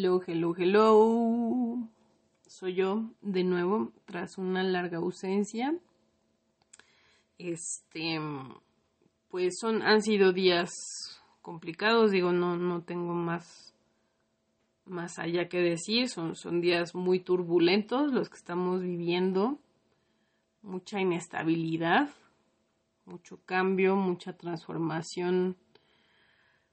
Hello, hello, hello. Soy yo de nuevo tras una larga ausencia. Este, pues son, han sido días complicados, digo, no, no tengo más, más allá que decir, son, son días muy turbulentos los que estamos viviendo, mucha inestabilidad, mucho cambio, mucha transformación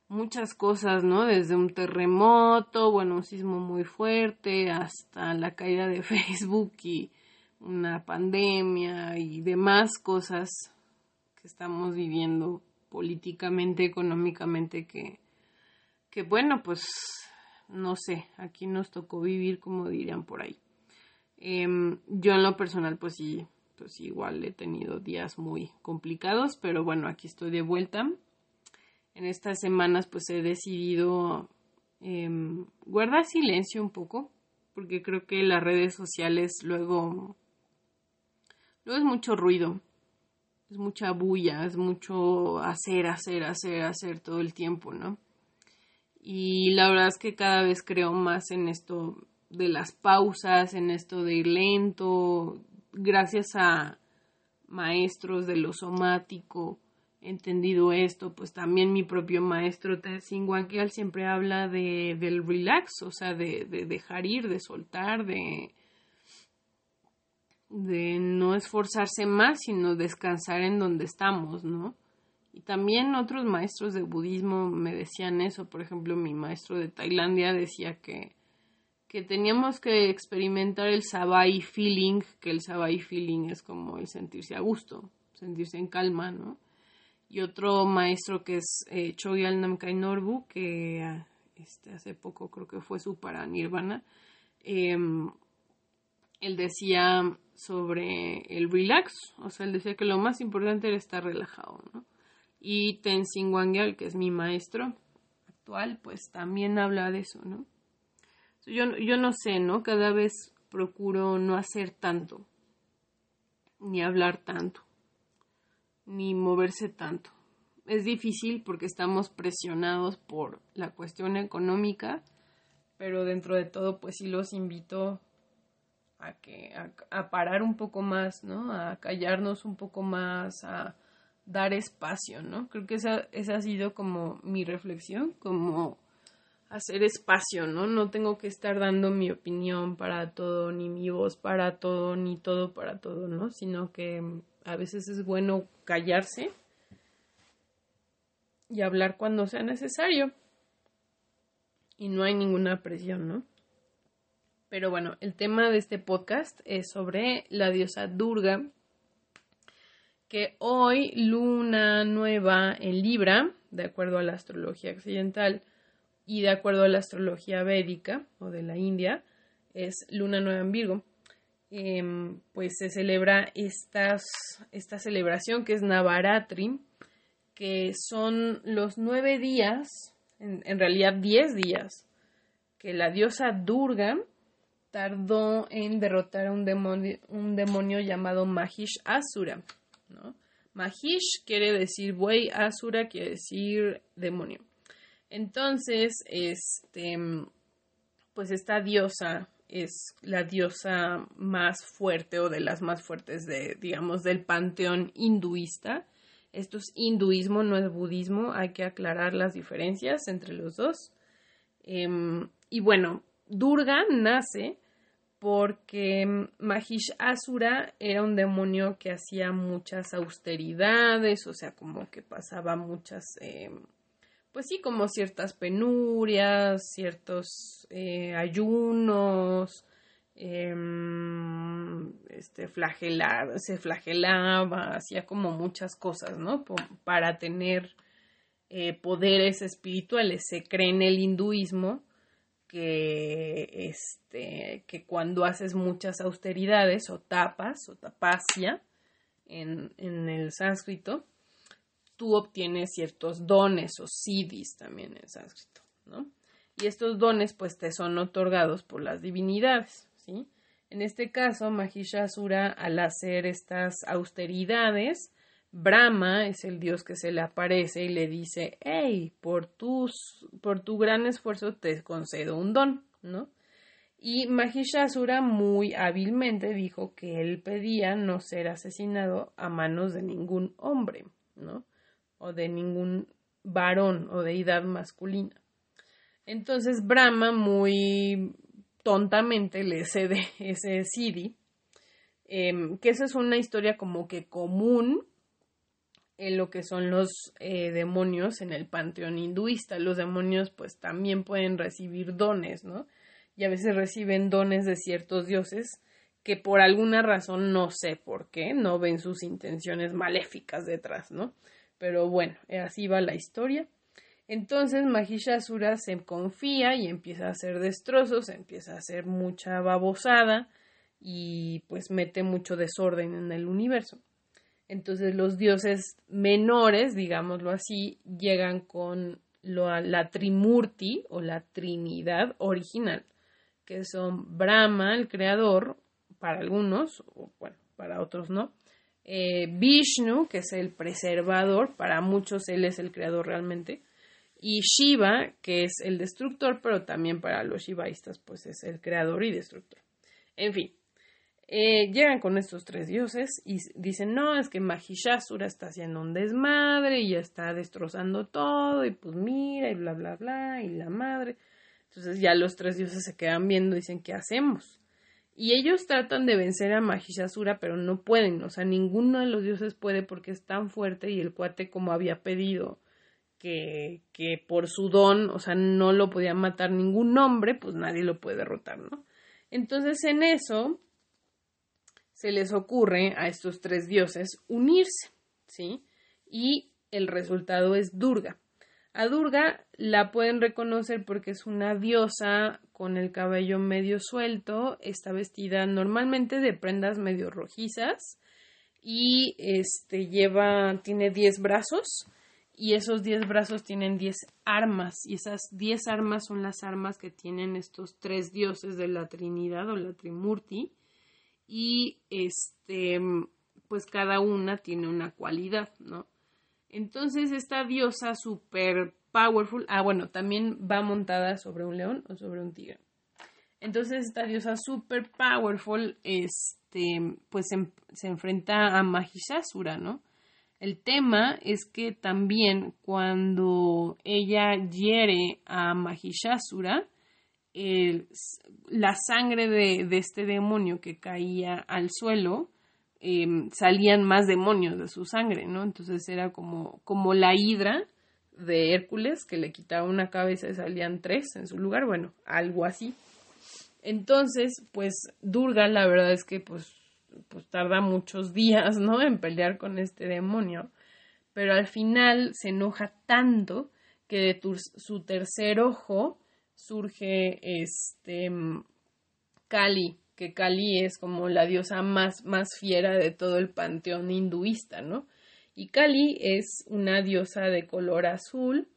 muchas cosas, ¿no? Desde un terremoto, bueno, un sismo muy fuerte, hasta la caída de Facebook y una pandemia y demás cosas que estamos viviendo políticamente, económicamente, que, que bueno, pues no sé, aquí nos tocó vivir como dirían por ahí. Em, yo en lo personal, pues sí, pues igual he tenido días muy complicados, pero bueno, aquí estoy de vuelta en estas semanas pues he decidido em, guardar silencio un poco, porque creo que las redes sociales luego, luego es mucho ruido, es mucha bulla, es mucho hacer, hacer, hacer, hacer todo el tiempo, ¿no? Y la verdad es que cada vez creo más en esto de las pausas, en esto de ir lento, gracias a maestros de lo somático, entendido esto, pues también mi propio maestro Tenzin Wangyal siempre habla de, del relax, o sea, de, de, dejar ir, de soltar, de, de no esforzarse más, sino descansar en donde estamos, ¿no? Y también otros maestros de budismo me decían eso, por ejemplo, mi maestro de Tailandia decía que, que teníamos que experimentar el sabai feeling, que el sabai feeling es como el sentirse a gusto, sentirse en calma, ¿no? Y otro maestro que es eh, Chogyal Namkai Norbu, que ah, este, hace poco creo que fue su para Nirvana. Em, él decía sobre el relax, o sea, él decía que lo más importante era estar relajado, ¿no? Y Tenzin Wangyal, que es mi maestro actual, pues también habla de eso, ¿no? Yo, yo no sé, ¿no? Cada vez procuro no hacer tanto, ni hablar tanto ni moverse tanto. Es difícil porque estamos presionados por la cuestión económica, pero dentro de todo, pues sí los invito a que a, parar un poco más, ¿no? A callarnos un poco más, a dar espacio, ¿no? Creo que esa, esa ha sido como mi reflexión, como hacer espacio, ¿no? No tengo que estar dando mi opinión para todo, ni mi voz para todo, ni todo para todo, ¿no? Sino que a veces es bueno callarse y hablar cuando sea necesario. Y no hay ninguna presión, ¿no? Pero bueno, el tema de este podcast es sobre la diosa Durga, que hoy, luna nueva en Libra, de acuerdo a la astrología occidental y de acuerdo a la astrología védica o de la India, es luna nueva en Virgo. Em, pues se celebra esta celebración que es Navaratri, que son los nueve días, en, realidad diez días, que la diosa Durga tardó en derrotar a un demonio, un demonio llamado Mahish Asura. Mahish quiere decir buey, Asura quiere decir demonio. Entonces, este, pues esta diosa es la diosa más fuerte o de las más fuertes de, digamos, del panteón hinduista. Esto es hinduismo, no es budismo, hay que aclarar las diferencias entre los dos. Em, y bueno, Durga nace porque Mahish Asura era un demonio que hacía muchas austeridades, o sea, como que pasaba muchas em, pues sí, como ciertas penurias, ciertos eh, ayunos, em, este, flagelar, se flagelaba, hacía como muchas cosas, ¿no? para tener eh, poderes espirituales. Se cree en el hinduismo que, este, que cuando haces muchas austeridades o tapas o tapasya en, en el sánscrito, tú obtienes ciertos dones o siddhis también en sánscrito, ¿no? Y estos dones pues te son otorgados por las divinidades, ¿sí? En este caso, Mahishasura, al hacer estas austeridades, Brahma es el dios que se le aparece y le dice, hey, por, tus, por tu gran esfuerzo te concedo un don, ¿no? Y Mahishasura muy hábilmente dijo que él pedía no ser asesinado a manos de ningún hombre, ¿no? O de ningún varón o deidad masculina. Entonces Brahma muy tontamente le cede ese Siddhi, em, que esa es una historia como que común en lo que son los eh, demonios en el panteón hinduista. Los demonios pues también pueden recibir dones, ¿no? Y a veces reciben dones de ciertos dioses que por alguna razón no sé por qué, no ven sus intenciones maléficas detrás, ¿no? Pero bueno, así va la historia. Entonces Mahishasura se confía y empieza a hacer destrozos, empieza a hacer mucha babosada y pues mete mucho desorden en el universo. Entonces los dioses menores, digámoslo así, llegan con la Trimurti o la Trinidad original, que son Brahma, el creador, para algunos, o bueno, para otros no, eh, Vishnu, que es el preservador, para muchos él es el creador realmente, y Shiva, que es el destructor, pero también para los shivaistas, pues es el creador y destructor. En fin, eh, llegan con estos tres dioses y dicen, no, es que Mahishasura está haciendo un desmadre y ya está destrozando todo y pues mira y bla, bla, bla y la madre. Entonces ya los tres dioses se quedan viendo y dicen, ¿qué hacemos? Y ellos tratan de vencer a Mahishasura, pero no pueden, o sea, ninguno de los dioses puede porque es tan fuerte y el cuate como había pedido que, que por su don, o sea, no lo podía matar ningún hombre, pues nadie lo puede derrotar, ¿no? Entonces en eso se les ocurre a estos tres dioses unirse, ¿sí? Y el resultado es Durga. A Durga la pueden reconocer porque es una diosa con el cabello medio suelto, está vestida normalmente de prendas medio rojizas y este lleva tiene 10 brazos y esos 10 brazos tienen 10 armas y esas 10 armas son las armas que tienen estos tres dioses de la Trinidad o la Trimurti y este pues cada una tiene una cualidad, ¿no? Entonces esta diosa super powerful, ah bueno, también va montada sobre un león o sobre un tigre. Entonces esta diosa super powerful, este, pues se, se enfrenta a Mahishasura, ¿no? El tema es que también cuando ella hiere a Mahishasura, la sangre de, este demonio que caía al suelo, em, salían más demonios de su sangre, ¿no? Entonces era como, como la hidra de Hércules, que le quitaba una cabeza y salían tres en su lugar, bueno, algo así. Entonces, pues Durga, la verdad es que pues, pues tarda muchos días, ¿no? En pelear con este demonio, pero al final se enoja tanto que de su tercer ojo surge este Kali, que Kali es como la diosa más, más fiera de todo el panteón hinduista, ¿no? Y Kali es una diosa de color azul,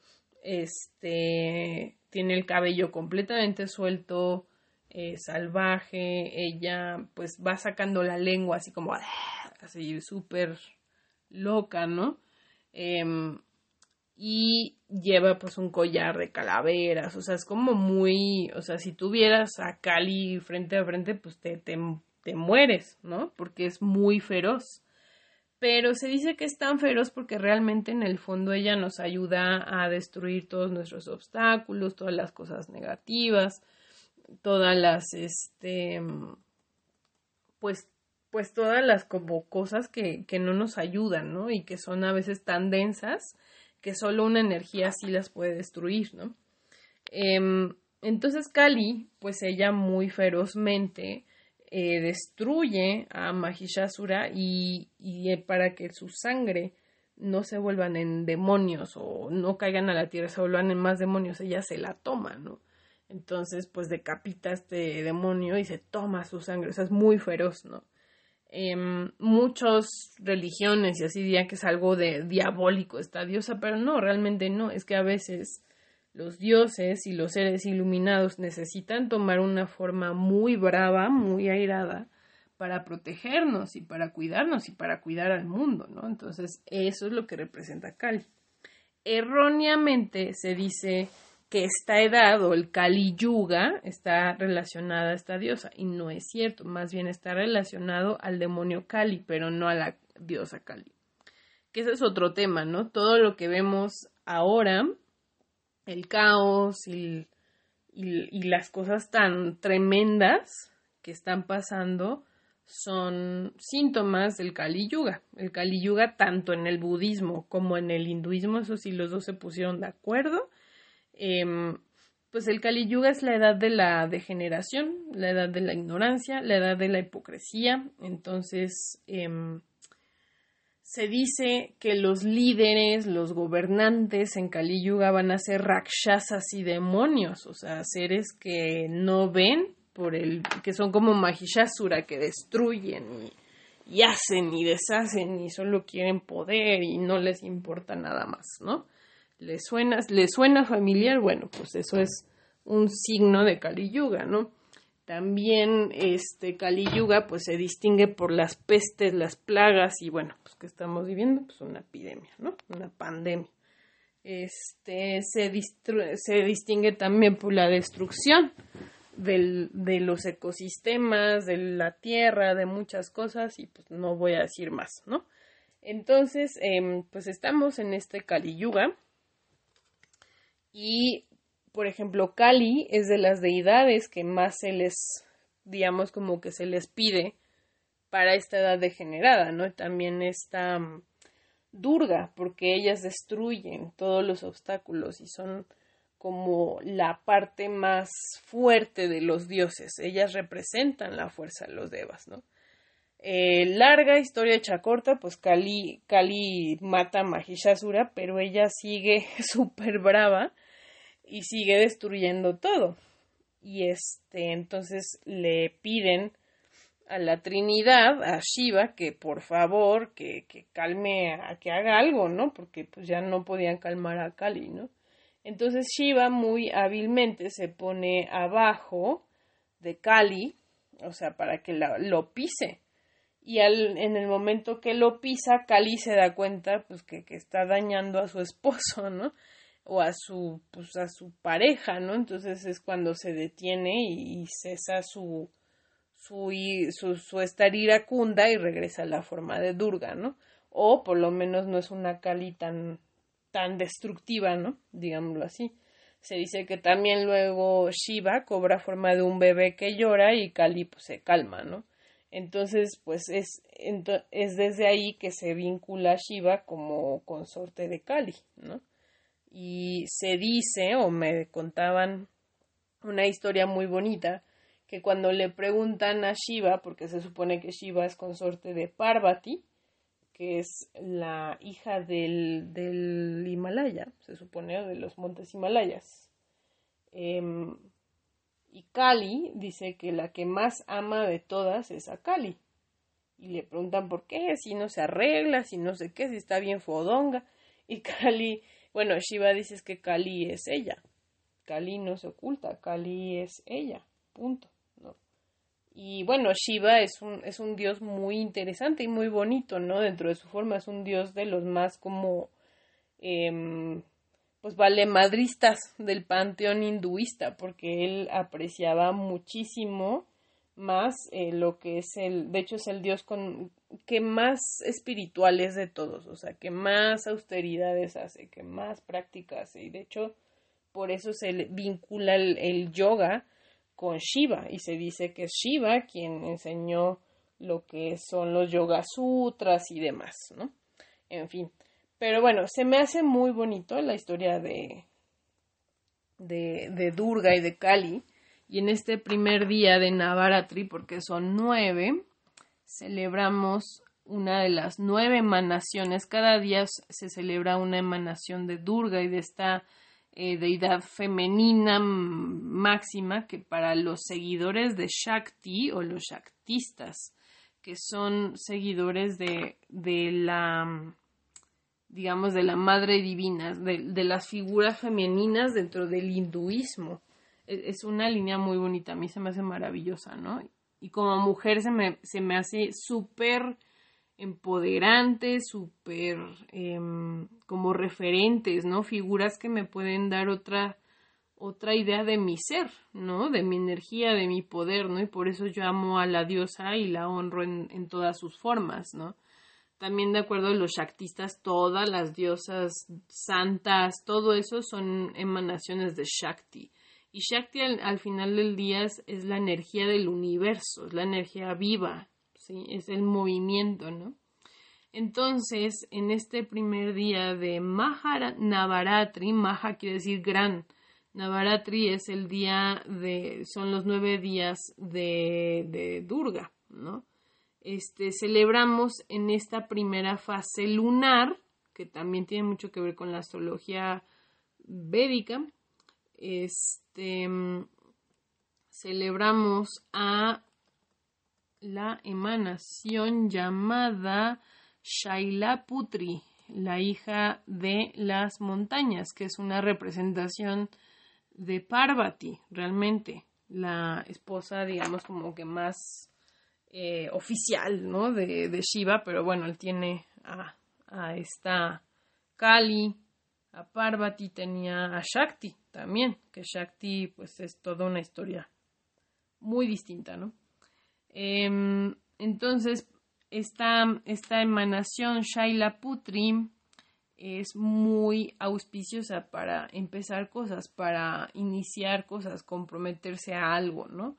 este, tiene el cabello completamente suelto, eh, salvaje, ella pues va sacando la lengua así como así súper loca, ¿no? Em, y lleva pues un collar de calaveras, o sea, es como muy, o sea, si tuvieras a Cali frente a frente, pues te, te, te mueres, ¿no? Porque es muy feroz. Pero se dice que es tan feroz porque realmente en el fondo ella nos ayuda a destruir todos nuestros obstáculos, todas las cosas negativas, todas las, este, pues, pues todas las como cosas que, que no nos ayudan, ¿no? Y que son a veces tan densas que solo una energía así las puede destruir, ¿no? Em, entonces Kali, pues ella muy ferozmente eh, destruye a Mahishasura y, y, eh, para que su sangre no se vuelvan en demonios o no caigan a la tierra, se vuelvan en más demonios, ella se la toma, ¿no? Entonces, pues decapita a este demonio y se toma su sangre, o sea, es muy feroz, ¿no? Eh, muchas religiones y así dirían que es algo de diabólico esta diosa, pero no, realmente no, es que a veces los dioses y los seres iluminados necesitan tomar una forma muy brava, muy airada, para protegernos y para cuidarnos y para cuidar al mundo, ¿no? Entonces, eso es lo que representa Kali. Erróneamente se dice que esta edad o el Kali Yuga está relacionada a esta diosa y no es cierto, más bien está relacionado al demonio Kali, pero no a la diosa Kali. Que ese es otro tema, ¿no? Todo lo que vemos ahora, el caos y, y las cosas tan tremendas que están pasando, son síntomas del Kali Yuga. El Kali Yuga, tanto en el budismo como en el hinduismo, eso sí, los dos se pusieron de acuerdo. Em, pues el Kali Yuga es la edad de la degeneración, la edad de la ignorancia, la edad de la hipocresía. Entonces, em, se dice que los líderes, los gobernantes en Kali Yuga van a ser rakshasas y demonios, o sea, seres que no ven por el que son como Mahishasura que destruyen y, hacen y deshacen y solo quieren poder y no les importa nada más, ¿no? ¿Le suena, ¿Le suena familiar? Bueno, pues eso es un signo de Kali Yuga, ¿no? También este Kali Yuga pues se distingue por las pestes, las plagas y bueno, pues que estamos viviendo pues una epidemia, ¿no? Una pandemia. Este se, se distingue también por la destrucción del, de los ecosistemas, de la tierra, de muchas cosas y pues no voy a decir más, ¿no? Entonces, em, pues estamos en este Kali Yuga y, por ejemplo, Kali es de las deidades que más se les, digamos, como que se les pide para esta edad degenerada, ¿no? También está mm, Durga, porque ellas destruyen todos los obstáculos y son como la parte más fuerte de los dioses. Ellas representan la fuerza de los devas, ¿no? Eh, larga historia hecha corta, pues Kali, Kali mata a Mahishasura, pero ella sigue súper brava y sigue destruyendo todo. Y este, entonces le piden a la Trinidad, a Shiva, que por favor, que, que calme, a que haga algo, ¿no? Porque pues ya no podían calmar a Kali, ¿no? Entonces Shiva muy hábilmente se pone abajo de Kali, o sea, para que lo pise. Y al, en el momento que lo pisa, Kali se da cuenta pues que, que, está dañando a su esposo, ¿no? O a su, pues, a su pareja, ¿no? Entonces es cuando se detiene y, cesa su, su, su, su estar iracunda y regresa a la forma de Durga, ¿no? O por lo menos no es una Kali tan, tan destructiva, ¿no? Digámoslo así. Se dice que también luego Shiva cobra forma de un bebé que llora y Kali pues, se calma, ¿no? Entonces, pues es, es desde ahí que se vincula Shiva como consorte de Kali, ¿no? Y se dice, o me contaban una historia muy bonita, que cuando le preguntan a Shiva, porque se supone que Shiva es consorte de Parvati, que es la hija del, del Himalaya, se supone, de los montes Himalayas. Em, y Kali dice que la que más ama de todas es a Kali. Y le preguntan por qué, si no se arregla, si no sé qué, si está bien fodonga. Y Kali, bueno, Shiva dice que Kali es ella. Kali no se oculta, Kali es ella, punto. Y bueno, Shiva es un, es un dios muy interesante y muy bonito, ¿no? Dentro de su forma es un dios de los más como, eh, pues vale, madristas del panteón hinduista, porque él apreciaba muchísimo más eh, lo que es el, de hecho es el dios con que más espiritual es de todos, o sea, que más austeridades hace, que más prácticas hace, y de hecho por eso se vincula el yoga con Shiva y se dice que es Shiva quien enseñó lo que son los Yoga Sutras y demás, ¿no? En fin. Pero bueno, se me hace muy bonito la historia de, de, de Durga y de Kali. Y en este primer día de Navaratri, porque son nueve, celebramos una de las nueve emanaciones. Cada día se celebra una emanación de Durga y de esta eh, deidad femenina máxima que para los seguidores de Shakti o los Shaktistas, que son seguidores de, de la digamos, de la madre divina, de, las figuras femeninas dentro del hinduismo. E, es, una línea muy bonita, a mí se me hace maravillosa, ¿no? Y como mujer se me, se me hace súper empoderantes, súper em, como referentes, ¿no? Figuras que me pueden dar otra, otra idea de mi ser, ¿no? De mi energía, de mi poder, ¿no? Y por eso yo amo a la diosa y la honro en, en todas sus formas, ¿no? También de acuerdo a los Shaktistas, todas las diosas santas, todo eso son emanaciones de Shakti. Y Shakti al, final del día es, la energía del universo, es la energía viva, ¿sí? es el movimiento, ¿no? Entonces, en este primer día de Maha Navaratri, Maha quiere decir gran, Navaratri es el día de, son los nueve días de, de Durga, ¿no? Este, celebramos en esta primera fase lunar, que también tiene mucho que ver con la astrología védica, este, celebramos a la emanación llamada Shailaputri, la hija de las montañas, que es una representación de Parvati, realmente, la esposa, digamos, como que más eh, oficial, ¿no? De, Shiva, pero bueno, él tiene a esta Kali, a Parvati, tenía a Shakti también, que Shakti pues es toda una historia muy distinta, ¿no? Em, entonces, esta, esta emanación Shaila Putri es muy auspiciosa para empezar cosas, para iniciar cosas, comprometerse a algo, ¿no?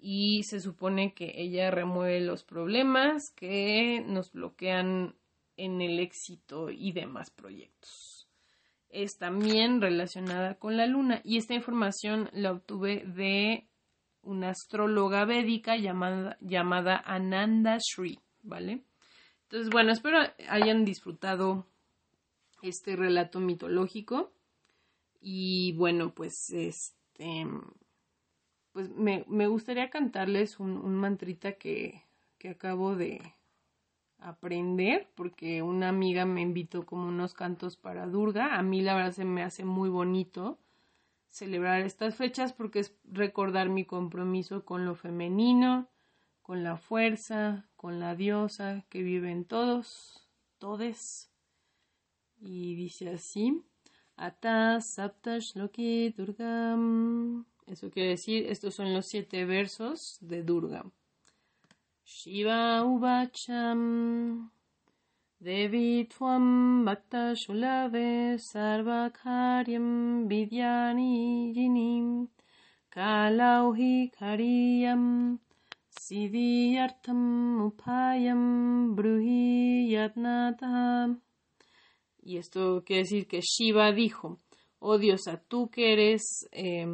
y se supone que ella remueve los problemas que nos bloquean en el éxito y demás proyectos. Es también relacionada con la luna y esta información la obtuve de una astróloga védica llamada, llamada Ananda Sri, ¿vale? Entonces, bueno, espero hayan disfrutado este relato mitológico y bueno, pues este pues me, me gustaría cantarles un, un mantrita que, que acabo de aprender porque una amiga me invitó como unos cantos para Durga. A mí la verdad se me hace muy bonito celebrar estas fechas porque es recordar mi compromiso con lo femenino, con la fuerza, con la diosa que vive en todos, todes. Y dice así: Ata Saptash Loki Durgam eso quiere decir, estos son los siete versos de Durga. Shiva Ubacham. Devi Twam Bhakta Shulave Sarvakaryam Vidyani Jinim. Kalauhi Kariyam. Siddhiyartam Upayam Bruhi Yadnatam. Y esto quiere decir que Shiva dijo, oh diosa, tú que eres eh,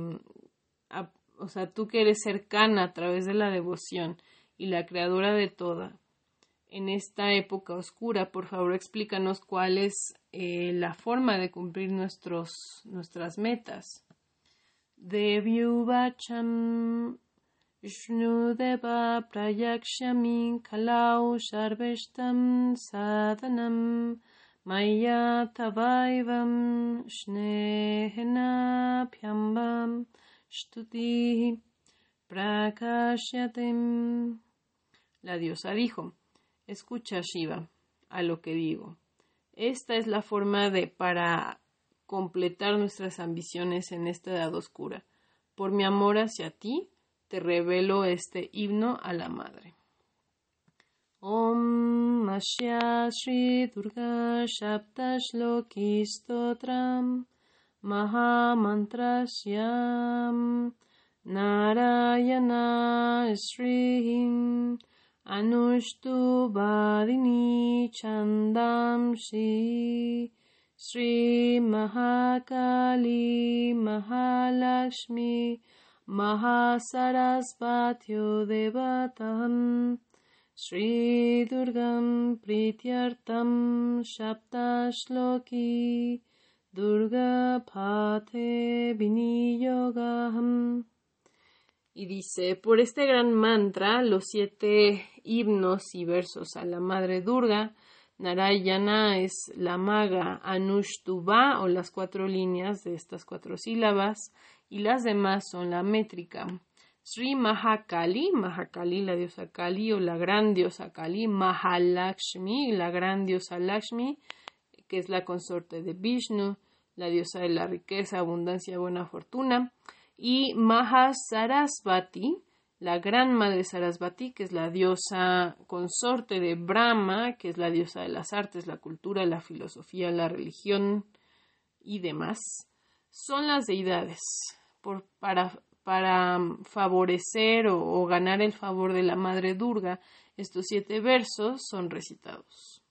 o sea, tú que eres cercana a través de la devoción y la creadora de toda, en esta época oscura, por favor explícanos cuál es eh, la forma de cumplir nuestros, nuestras metas. Devyuvacham Shnudeva Prayakshami Kalau Sharveshtam Sadhanam Maya Tavaivam Snehena Pyambam la diosa dijo, escucha Shiva a lo que digo. Esta es la forma de para completar nuestras ambiciones en esta edad oscura. Por mi amor hacia ti, te revelo este himno a la madre. Om Mashya Shri Durga Stotram Mahamantrasyam Narayana Srihim Anushtu Badini Chandamshi Sri Mahakali Mahalakshmi Mahasarasvatyo Devatam Sri Durgam Prityartam Shaptashloki Durga Pate Viniyogaham. Y dice, por este gran mantra, los siete himnos y versos a la Madre Durga, Narayana es la maga, Anushtuba o las cuatro líneas de estas cuatro sílabas, y las demás son la métrica. Sri Mahakali, Mahakali, la diosa Kali o la gran diosa Kali, Mahalakshmi, la gran diosa Lakshmi, que es la consorte de Vishnu, la diosa de la riqueza, abundancia, buena fortuna, y Mahasarasvati, la gran madre Sarasvati, que es la diosa consorte de Brahma, que es la diosa de las artes, la cultura, la filosofía, la religión y demás, son las deidades por, para, para favorecer o, o ganar el favor de la madre Durga. Estos siete versos son recitados.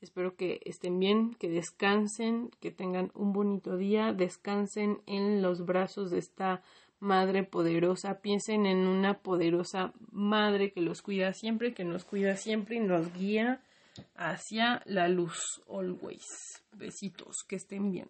Espero que estén bien, que descansen, que tengan un bonito día, descansen en los brazos de esta Madre poderosa, piensen en una poderosa Madre que los cuida siempre, que nos cuida siempre y nos guía hacia la luz, always. Besitos, que estén bien.